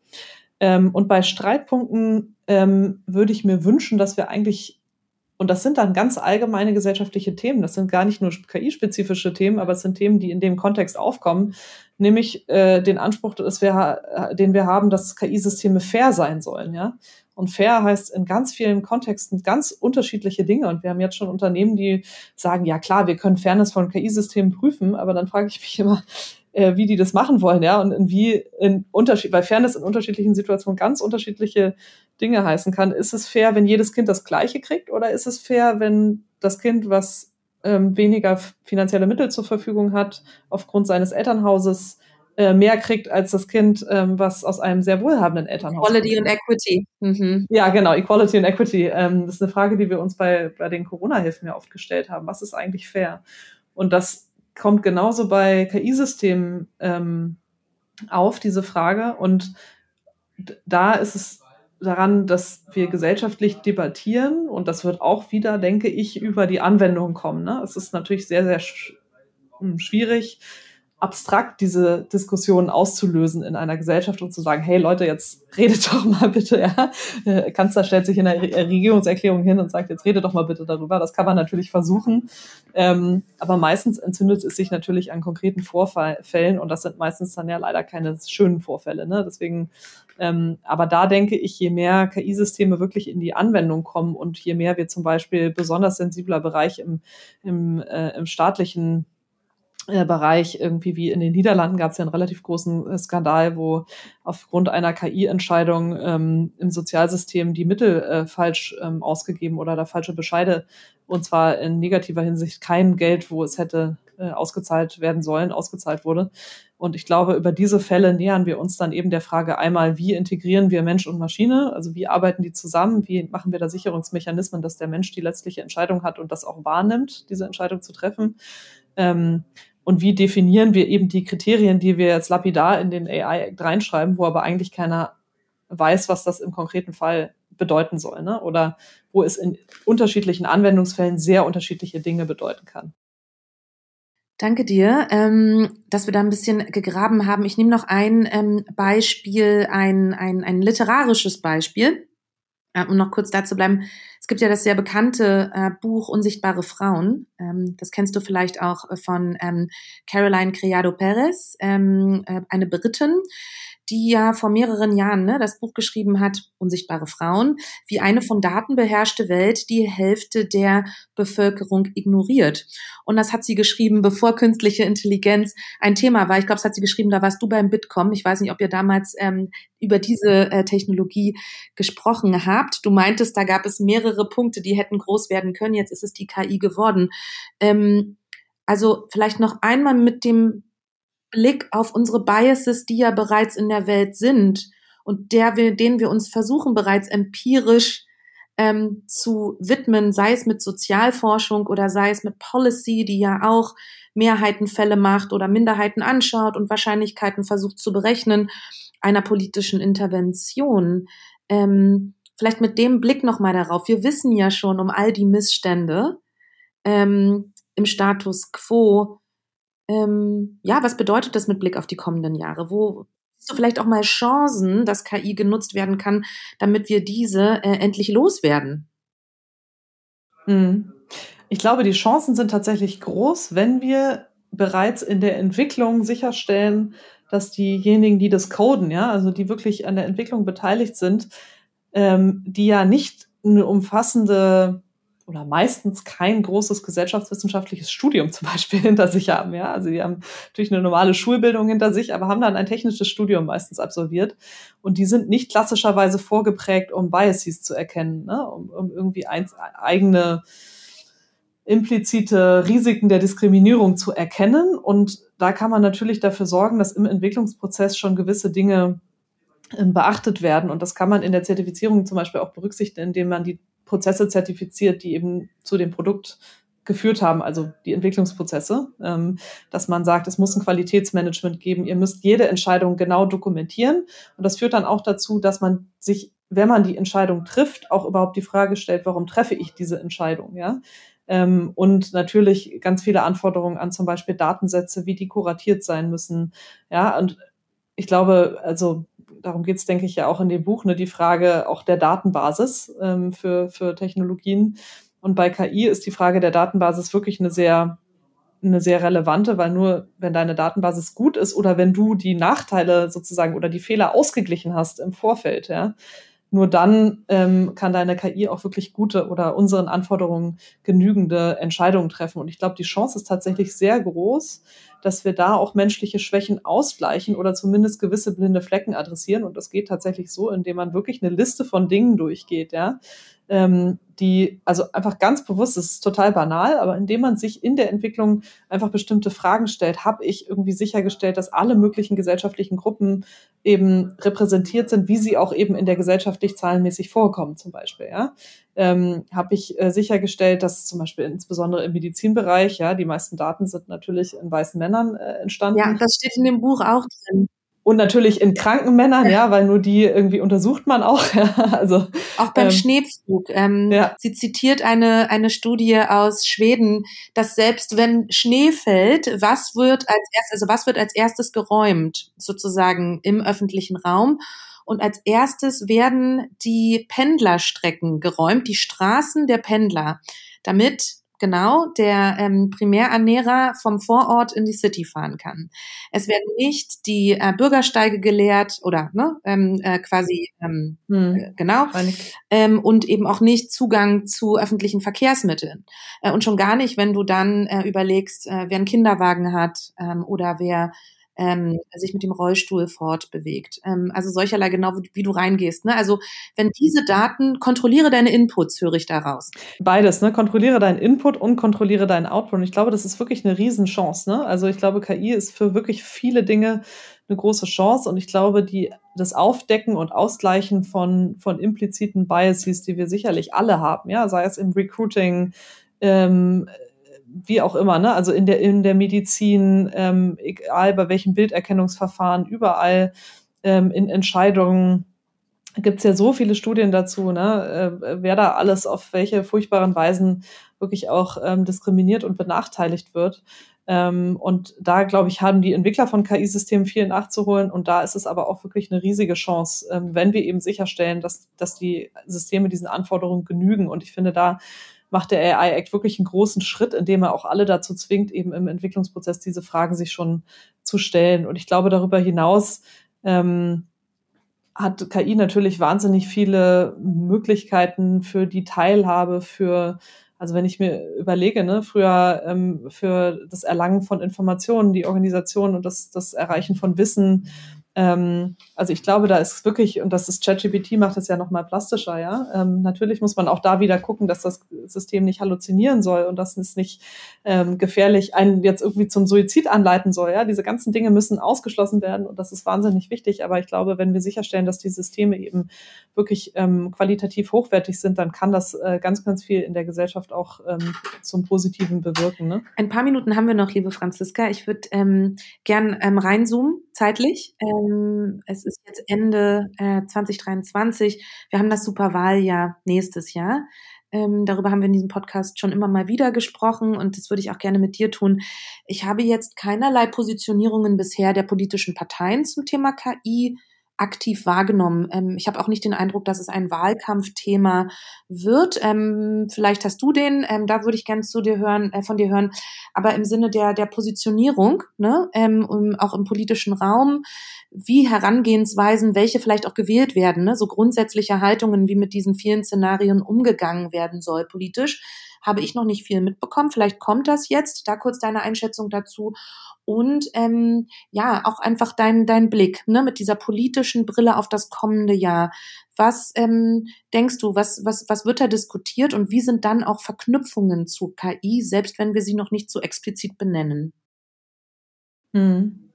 Ähm, und bei Streitpunkten ähm, würde ich mir wünschen, dass wir eigentlich, und das sind dann ganz allgemeine gesellschaftliche Themen, das sind gar nicht nur KI-spezifische Themen, aber es sind Themen, die in dem Kontext aufkommen, nämlich äh, den Anspruch, dass wir, den wir haben, dass KI-Systeme fair sein sollen, ja. Und fair heißt in ganz vielen Kontexten ganz unterschiedliche Dinge. Und wir haben jetzt schon Unternehmen, die sagen, ja klar, wir können Fairness von KI-Systemen prüfen, aber dann frage ich mich immer, äh, wie die das machen wollen, ja, und in wie in Unterschied, weil Fairness in unterschiedlichen Situationen ganz unterschiedliche Dinge heißen kann. Ist es fair, wenn jedes Kind das Gleiche kriegt, oder ist es fair, wenn das Kind, was ähm, weniger finanzielle Mittel zur Verfügung hat, aufgrund seines Elternhauses äh, mehr kriegt als das Kind, ähm, was aus einem sehr wohlhabenden Elternhaus Equality kommt. and Equity. Mhm. Ja, genau, Equality and Equity. Ähm, das ist eine Frage, die wir uns bei, bei den Corona-Hilfen ja oft gestellt haben. Was ist eigentlich fair? Und das kommt genauso bei KI-Systemen ähm, auf, diese Frage. Und da ist es daran, dass wir gesellschaftlich debattieren und das wird auch wieder, denke ich, über die Anwendung kommen. Ne? Es ist natürlich sehr, sehr sch hm, schwierig, abstrakt diese Diskussion auszulösen in einer Gesellschaft und zu sagen, hey Leute, jetzt redet doch mal bitte, ja. Der Kanzler stellt sich in der Regierungserklärung hin und sagt, jetzt redet doch mal bitte darüber. Das kann man natürlich versuchen. Ähm, aber meistens entzündet es sich natürlich an konkreten Vorfällen und das sind meistens dann ja leider keine schönen Vorfälle. Ne? Deswegen, ähm, aber da denke ich, je mehr KI-Systeme wirklich in die Anwendung kommen und je mehr wir zum Beispiel besonders sensibler Bereich im, im, äh, im staatlichen äh, Bereich irgendwie wie in den Niederlanden gab es ja einen relativ großen äh, Skandal, wo aufgrund einer KI-Entscheidung ähm, im Sozialsystem die Mittel äh, falsch ähm, ausgegeben oder da falsche Bescheide und zwar in negativer Hinsicht kein Geld, wo es hätte äh, ausgezahlt werden sollen, ausgezahlt wurde. Und ich glaube, über diese Fälle nähern wir uns dann eben der Frage einmal, wie integrieren wir Mensch und Maschine? Also wie arbeiten die zusammen? Wie machen wir da Sicherungsmechanismen, dass der Mensch die letztliche Entscheidung hat und das auch wahrnimmt, diese Entscheidung zu treffen? Ähm, und wie definieren wir eben die Kriterien, die wir jetzt lapidar in den AI Act reinschreiben, wo aber eigentlich keiner weiß, was das im konkreten Fall bedeuten soll, ne? oder wo es in unterschiedlichen Anwendungsfällen sehr unterschiedliche Dinge bedeuten kann. Danke dir, ähm, dass wir da ein bisschen gegraben haben. Ich nehme noch ein ähm, Beispiel, ein, ein, ein literarisches Beispiel, um noch kurz da zu bleiben. Es gibt ja das sehr bekannte äh, Buch Unsichtbare Frauen. Ähm, das kennst du vielleicht auch von ähm, Caroline Criado Perez, ähm, äh, eine Britin, die ja vor mehreren Jahren ne, das Buch geschrieben hat, Unsichtbare Frauen, wie eine von Daten beherrschte Welt die Hälfte der Bevölkerung ignoriert. Und das hat sie geschrieben, bevor künstliche Intelligenz ein Thema war. Ich glaube, das hat sie geschrieben, da warst du beim Bitkom. Ich weiß nicht, ob ihr damals ähm, über diese äh, Technologie gesprochen habt. Du meintest, da gab es mehrere Punkte, die hätten groß werden können. Jetzt ist es die KI geworden. Ähm, also vielleicht noch einmal mit dem Blick auf unsere Biases, die ja bereits in der Welt sind und der wir, denen wir uns versuchen bereits empirisch ähm, zu widmen, sei es mit Sozialforschung oder sei es mit Policy, die ja auch Mehrheitenfälle macht oder Minderheiten anschaut und Wahrscheinlichkeiten versucht zu berechnen einer politischen Intervention. Ähm, vielleicht mit dem Blick nochmal darauf. Wir wissen ja schon um all die Missstände ähm, im Status quo, ähm, ja, was bedeutet das mit Blick auf die kommenden Jahre? Wo siehst du vielleicht auch mal Chancen, dass KI genutzt werden kann, damit wir diese äh, endlich loswerden? Hm. Ich glaube, die Chancen sind tatsächlich groß, wenn wir bereits in der Entwicklung sicherstellen, dass diejenigen, die das coden, ja, also die wirklich an der Entwicklung beteiligt sind, ähm, die ja nicht eine umfassende oder meistens kein großes gesellschaftswissenschaftliches Studium zum Beispiel hinter sich haben. Ja, also die haben natürlich eine normale Schulbildung hinter sich, aber haben dann ein technisches Studium meistens absolviert und die sind nicht klassischerweise vorgeprägt, um Biases zu erkennen, ne? um, um irgendwie ein, eigene implizite Risiken der Diskriminierung zu erkennen. Und da kann man natürlich dafür sorgen, dass im Entwicklungsprozess schon gewisse Dinge ähm, beachtet werden. Und das kann man in der Zertifizierung zum Beispiel auch berücksichtigen, indem man die Prozesse zertifiziert, die eben zu dem Produkt geführt haben, also die Entwicklungsprozesse, ähm, dass man sagt, es muss ein Qualitätsmanagement geben, ihr müsst jede Entscheidung genau dokumentieren. Und das führt dann auch dazu, dass man sich, wenn man die Entscheidung trifft, auch überhaupt die Frage stellt, warum treffe ich diese Entscheidung, ja? Ähm, und natürlich ganz viele Anforderungen an zum Beispiel Datensätze, wie die kuratiert sein müssen, ja, und ich glaube, also darum geht es, denke ich, ja auch in dem Buch, ne, die Frage auch der Datenbasis ähm, für, für Technologien. Und bei KI ist die Frage der Datenbasis wirklich eine sehr, eine sehr relevante, weil nur wenn deine Datenbasis gut ist oder wenn du die Nachteile sozusagen oder die Fehler ausgeglichen hast im Vorfeld, ja, nur dann ähm, kann deine KI auch wirklich gute oder unseren Anforderungen genügende Entscheidungen treffen. Und ich glaube, die Chance ist tatsächlich sehr groß, dass wir da auch menschliche Schwächen ausgleichen oder zumindest gewisse blinde Flecken adressieren. Und das geht tatsächlich so, indem man wirklich eine Liste von Dingen durchgeht, ja, ähm, die, also einfach ganz bewusst, das ist total banal, aber indem man sich in der Entwicklung einfach bestimmte Fragen stellt, habe ich irgendwie sichergestellt, dass alle möglichen gesellschaftlichen Gruppen eben repräsentiert sind, wie sie auch eben in der gesellschaftlich zahlenmäßig vorkommen, zum Beispiel, ja. Ähm, habe ich äh, sichergestellt, dass zum Beispiel insbesondere im Medizinbereich, ja, die meisten Daten sind natürlich in weißen Männern äh, entstanden. Ja, das steht in dem Buch auch drin. Und natürlich in kranken Männern, ja, weil nur die irgendwie untersucht man auch. Ja, also auch beim ähm, Schneepflug. Ähm, ja. Sie zitiert eine eine Studie aus Schweden, dass selbst wenn Schnee fällt, was wird als erstes, also was wird als erstes geräumt sozusagen im öffentlichen Raum? Und als erstes werden die Pendlerstrecken geräumt, die Straßen der Pendler, damit genau der ähm, Primärernährer vom Vorort in die City fahren kann. Es werden nicht die äh, Bürgersteige geleert oder ne, ähm, äh, quasi ähm, hm. äh, genau ähm, und eben auch nicht Zugang zu öffentlichen Verkehrsmitteln äh, und schon gar nicht, wenn du dann äh, überlegst, äh, wer einen Kinderwagen hat ähm, oder wer ähm, sich mit dem Rollstuhl fortbewegt. Ähm, also solcherlei genau, wie, wie du reingehst. Ne? Also wenn diese Daten, kontrolliere deine Inputs, höre ich daraus. Beides, ne? kontrolliere deinen Input und kontrolliere deinen Output. Und ich glaube, das ist wirklich eine Riesenchance. Ne? Also ich glaube, KI ist für wirklich viele Dinge eine große Chance. Und ich glaube, die, das Aufdecken und Ausgleichen von, von impliziten Biases, die wir sicherlich alle haben, ja, sei es im Recruiting, ähm, wie auch immer, ne? also in der, in der Medizin, ähm, egal bei welchem Bilderkennungsverfahren, überall ähm, in Entscheidungen gibt es ja so viele Studien dazu, ne? äh, wer da alles auf welche furchtbaren Weisen wirklich auch ähm, diskriminiert und benachteiligt wird. Ähm, und da, glaube ich, haben die Entwickler von KI-Systemen viel nachzuholen. Und da ist es aber auch wirklich eine riesige Chance, ähm, wenn wir eben sicherstellen, dass, dass die Systeme diesen Anforderungen genügen. Und ich finde, da macht der AI Act wirklich einen großen Schritt, indem er auch alle dazu zwingt, eben im Entwicklungsprozess diese Fragen sich schon zu stellen. Und ich glaube, darüber hinaus ähm, hat KI natürlich wahnsinnig viele Möglichkeiten für die Teilhabe, für also wenn ich mir überlege, ne, früher ähm, für das Erlangen von Informationen, die Organisation und das, das Erreichen von Wissen, ähm, also ich glaube, da ist wirklich, und das ist ChatGPT macht das ja nochmal plastischer, ja. Ähm, natürlich muss man auch da wieder gucken, dass das System nicht halluzinieren soll und dass es nicht ähm, gefährlich einen jetzt irgendwie zum Suizid anleiten soll, ja. Diese ganzen Dinge müssen ausgeschlossen werden und das ist wahnsinnig wichtig. Aber ich glaube, wenn wir sicherstellen, dass die Systeme eben wirklich ähm, qualitativ hochwertig sind, dann kann das äh, ganz, ganz viel in der Gesellschaft auch ähm, zum Positiven bewirken. Ne? Ein paar Minuten haben wir noch, liebe Franziska. Ich würde ähm, gern reinzoomen zeitlich. Ähm, es ist jetzt Ende äh, 2023. Wir haben das Superwahljahr nächstes Jahr. Ähm, darüber haben wir in diesem Podcast schon immer mal wieder gesprochen und das würde ich auch gerne mit dir tun. Ich habe jetzt keinerlei Positionierungen bisher der politischen Parteien zum Thema KI aktiv wahrgenommen. Ähm, ich habe auch nicht den Eindruck, dass es ein Wahlkampfthema wird. Ähm, vielleicht hast du den, ähm, da würde ich gerne zu dir hören, äh, von dir hören. Aber im Sinne der, der Positionierung, ne, ähm, um, auch im politischen Raum, wie Herangehensweisen, welche vielleicht auch gewählt werden, ne, so grundsätzliche Haltungen, wie mit diesen vielen Szenarien umgegangen werden soll politisch, habe ich noch nicht viel mitbekommen. Vielleicht kommt das jetzt. Da kurz deine Einschätzung dazu und ähm, ja, auch einfach dein, dein Blick ne, mit dieser politischen Brille auf das kommende Jahr. Was ähm, denkst du, was, was, was wird da diskutiert und wie sind dann auch Verknüpfungen zu KI, selbst wenn wir sie noch nicht so explizit benennen? Hm.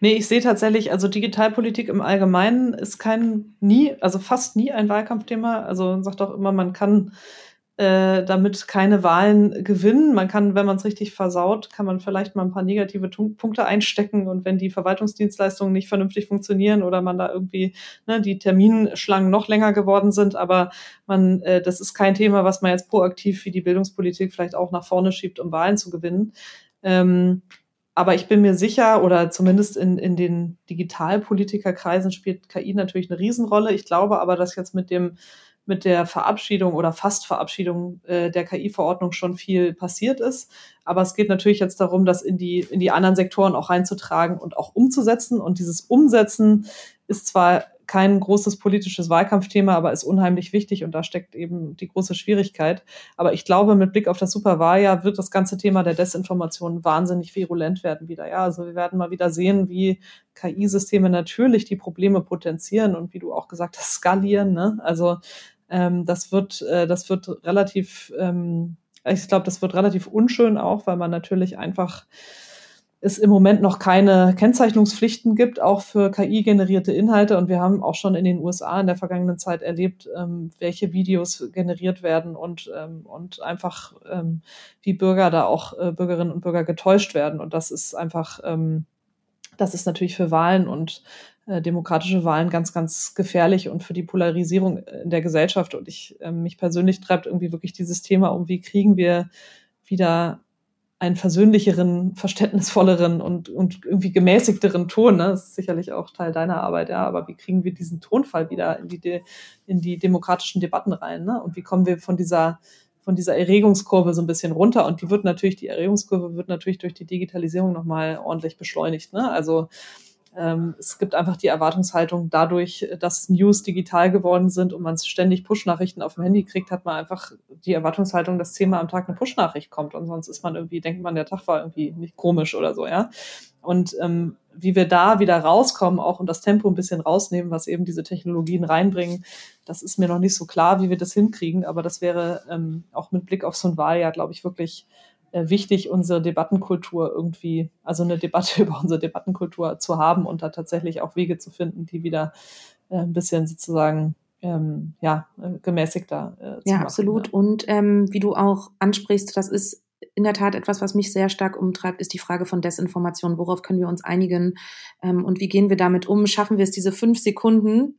Nee, ich sehe tatsächlich, also Digitalpolitik im Allgemeinen ist kein nie, also fast nie ein Wahlkampfthema. Also man sagt auch immer, man kann äh, damit keine Wahlen gewinnen. Man kann, wenn man es richtig versaut, kann man vielleicht mal ein paar negative Punkte einstecken und wenn die Verwaltungsdienstleistungen nicht vernünftig funktionieren oder man da irgendwie ne, die Terminschlangen noch länger geworden sind, aber man, äh, das ist kein Thema, was man jetzt proaktiv wie die Bildungspolitik vielleicht auch nach vorne schiebt, um Wahlen zu gewinnen. Ähm, aber ich bin mir sicher, oder zumindest in, in den Digitalpolitikerkreisen spielt KI natürlich eine Riesenrolle. Ich glaube aber, dass jetzt mit dem mit der Verabschiedung oder Fastverabschiedung äh, der KI-Verordnung schon viel passiert ist. Aber es geht natürlich jetzt darum, das in die, in die anderen Sektoren auch reinzutragen und auch umzusetzen. Und dieses Umsetzen ist zwar kein großes politisches Wahlkampfthema, aber ist unheimlich wichtig und da steckt eben die große Schwierigkeit. Aber ich glaube, mit Blick auf das Superwahljahr wird das ganze Thema der Desinformation wahnsinnig virulent werden wieder. Ja, also wir werden mal wieder sehen, wie KI-Systeme natürlich die Probleme potenzieren und wie du auch gesagt hast, skalieren. Ne? Also ähm, das wird, äh, das wird relativ, ähm, ich glaube, das wird relativ unschön auch, weil man natürlich einfach es im Moment noch keine Kennzeichnungspflichten gibt, auch für KI-generierte Inhalte. Und wir haben auch schon in den USA in der vergangenen Zeit erlebt, ähm, welche Videos generiert werden und, ähm, und einfach ähm, wie Bürger da auch äh, Bürgerinnen und Bürger getäuscht werden. Und das ist einfach, ähm, das ist natürlich für Wahlen und äh, demokratische Wahlen ganz, ganz gefährlich und für die Polarisierung in der Gesellschaft. Und ich, äh, mich persönlich treibt irgendwie wirklich dieses Thema um, wie kriegen wir wieder einen versöhnlicheren, verständnisvolleren und, und irgendwie gemäßigteren Ton. Ne? Das ist sicherlich auch Teil deiner Arbeit, ja. Aber wie kriegen wir diesen Tonfall wieder in die, in die demokratischen Debatten rein? Ne? Und wie kommen wir von dieser, von dieser Erregungskurve so ein bisschen runter? Und die wird natürlich, die Erregungskurve wird natürlich durch die Digitalisierung nochmal ordentlich beschleunigt. Ne? Also ähm, es gibt einfach die Erwartungshaltung, dadurch, dass News digital geworden sind und man ständig Push-Nachrichten auf dem Handy kriegt, hat man einfach die Erwartungshaltung, dass zehnmal am Tag eine Push-Nachricht kommt und sonst ist man irgendwie, denkt man, der Tag war irgendwie nicht komisch oder so, ja. Und ähm, wie wir da wieder rauskommen auch und das Tempo ein bisschen rausnehmen, was eben diese Technologien reinbringen, das ist mir noch nicht so klar, wie wir das hinkriegen, aber das wäre ähm, auch mit Blick auf so ein Wahljahr, glaube ich, wirklich wichtig, unsere Debattenkultur irgendwie, also eine Debatte über unsere Debattenkultur zu haben und da tatsächlich auch Wege zu finden, die wieder äh, ein bisschen sozusagen ähm, ja, äh, gemäßigter äh, zu Ja, machen, absolut. Ja. Und ähm, wie du auch ansprichst, das ist in der Tat etwas, was mich sehr stark umtreibt, ist die Frage von Desinformation. Worauf können wir uns einigen ähm, und wie gehen wir damit um? Schaffen wir es, diese fünf Sekunden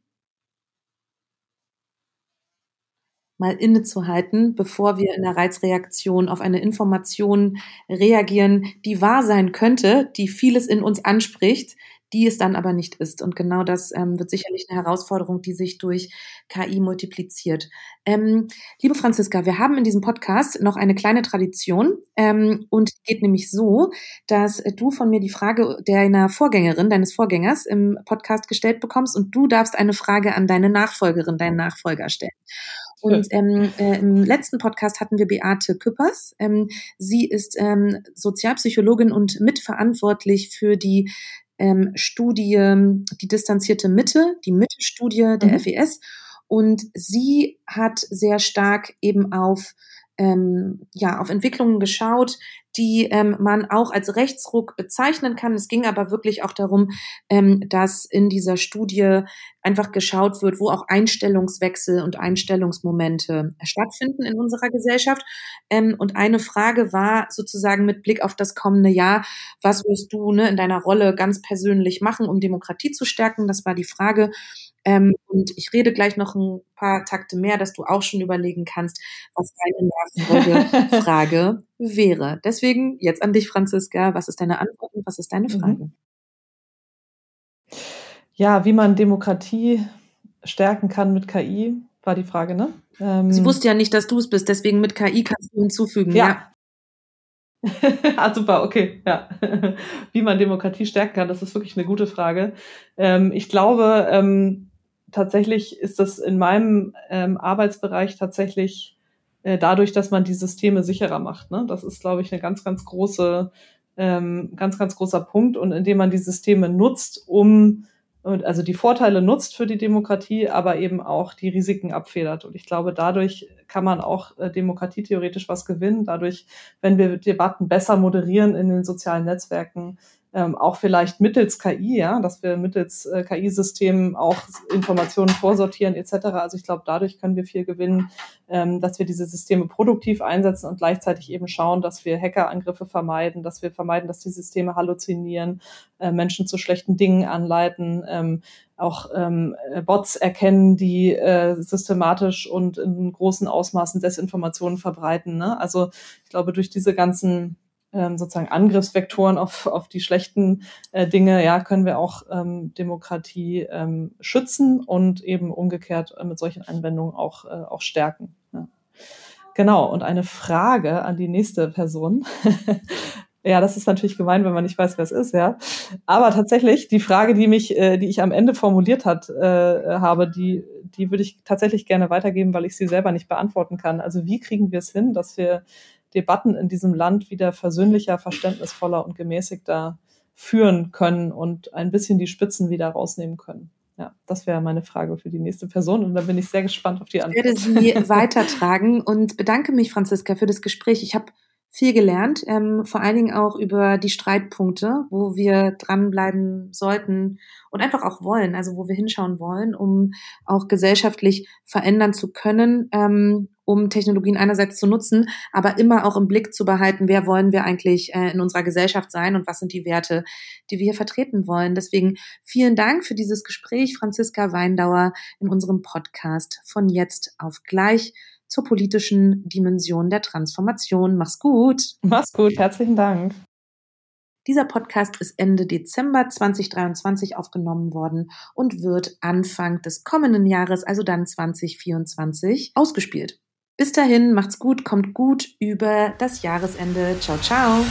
mal innezuhalten, bevor wir in der Reizreaktion auf eine Information reagieren, die wahr sein könnte, die vieles in uns anspricht, die es dann aber nicht ist. Und genau das ähm, wird sicherlich eine Herausforderung, die sich durch KI multipliziert. Ähm, liebe Franziska, wir haben in diesem Podcast noch eine kleine Tradition ähm, und geht nämlich so, dass du von mir die Frage deiner Vorgängerin, deines Vorgängers im Podcast gestellt bekommst und du darfst eine Frage an deine Nachfolgerin, deinen Nachfolger stellen. Und ähm, äh, im letzten Podcast hatten wir Beate Küppers. Ähm, sie ist ähm, Sozialpsychologin und mitverantwortlich für die ähm, Studie, die distanzierte Mitte, die Mitte-Studie der mhm. FES. Und sie hat sehr stark eben auf ähm, ja, auf Entwicklungen geschaut, die ähm, man auch als Rechtsruck bezeichnen kann. Es ging aber wirklich auch darum, ähm, dass in dieser Studie einfach geschaut wird, wo auch Einstellungswechsel und Einstellungsmomente stattfinden in unserer Gesellschaft. Ähm, und eine Frage war sozusagen mit Blick auf das kommende Jahr, was wirst du ne, in deiner Rolle ganz persönlich machen, um Demokratie zu stärken? Das war die Frage. Ähm, und ich rede gleich noch ein paar Takte mehr, dass du auch schon überlegen kannst, was deine Nachfolgefrage wäre. Deswegen jetzt an dich, Franziska. Was ist deine Antwort und was ist deine mhm. Frage? Ja, wie man Demokratie stärken kann mit KI, war die Frage, ne? Ähm, Sie wusste ja nicht, dass du es bist, deswegen mit KI kannst du hinzufügen. Ja. ja. ah, super, okay, ja. Wie man Demokratie stärken kann, das ist wirklich eine gute Frage. Ähm, ich glaube, ähm, tatsächlich ist das in meinem ähm, Arbeitsbereich tatsächlich äh, dadurch, dass man die Systeme sicherer macht. Ne? Das ist, glaube ich, eine ganz, ganz große, ähm, ganz, ganz großer Punkt. Und indem man die Systeme nutzt, um also die Vorteile nutzt für die Demokratie, aber eben auch die Risiken abfedert. Und ich glaube, dadurch kann man auch äh, demokratietheoretisch was gewinnen. Dadurch, wenn wir Debatten besser moderieren in den sozialen Netzwerken, ähm, auch vielleicht mittels KI, ja, dass wir mittels äh, KI-Systemen auch Informationen vorsortieren etc. Also ich glaube, dadurch können wir viel gewinnen, ähm, dass wir diese Systeme produktiv einsetzen und gleichzeitig eben schauen, dass wir Hackerangriffe vermeiden, dass wir vermeiden, dass die Systeme halluzinieren, äh, Menschen zu schlechten Dingen anleiten, ähm, auch ähm, Bots erkennen, die äh, systematisch und in großen Ausmaßen Desinformationen verbreiten. Ne? Also ich glaube, durch diese ganzen ähm, sozusagen Angriffsvektoren auf, auf die schlechten äh, Dinge, ja, können wir auch ähm, Demokratie ähm, schützen und eben umgekehrt äh, mit solchen Anwendungen auch, äh, auch stärken. Ja. Genau, und eine Frage an die nächste Person. ja, das ist natürlich gemein, wenn man nicht weiß, wer es ist, ja. Aber tatsächlich, die Frage, die mich, äh, die ich am Ende formuliert hat, äh, habe, die, die würde ich tatsächlich gerne weitergeben, weil ich sie selber nicht beantworten kann. Also wie kriegen wir es hin, dass wir Debatten in diesem Land wieder versöhnlicher, verständnisvoller und gemäßigter führen können und ein bisschen die Spitzen wieder rausnehmen können. Ja, das wäre meine Frage für die nächste Person und da bin ich sehr gespannt auf die Antwort. Ich werde sie weitertragen und bedanke mich, Franziska, für das Gespräch. Ich habe viel gelernt, ähm, vor allen Dingen auch über die Streitpunkte, wo wir dranbleiben sollten und einfach auch wollen, also wo wir hinschauen wollen, um auch gesellschaftlich verändern zu können, ähm, um Technologien einerseits zu nutzen, aber immer auch im Blick zu behalten, wer wollen wir eigentlich äh, in unserer Gesellschaft sein und was sind die Werte, die wir hier vertreten wollen. Deswegen vielen Dank für dieses Gespräch, Franziska Weindauer, in unserem Podcast von jetzt auf gleich zur politischen Dimension der Transformation. Mach's gut. Mach's gut. Herzlichen Dank. Dieser Podcast ist Ende Dezember 2023 aufgenommen worden und wird Anfang des kommenden Jahres, also dann 2024, ausgespielt. Bis dahin, macht's gut, kommt gut über das Jahresende. Ciao, ciao.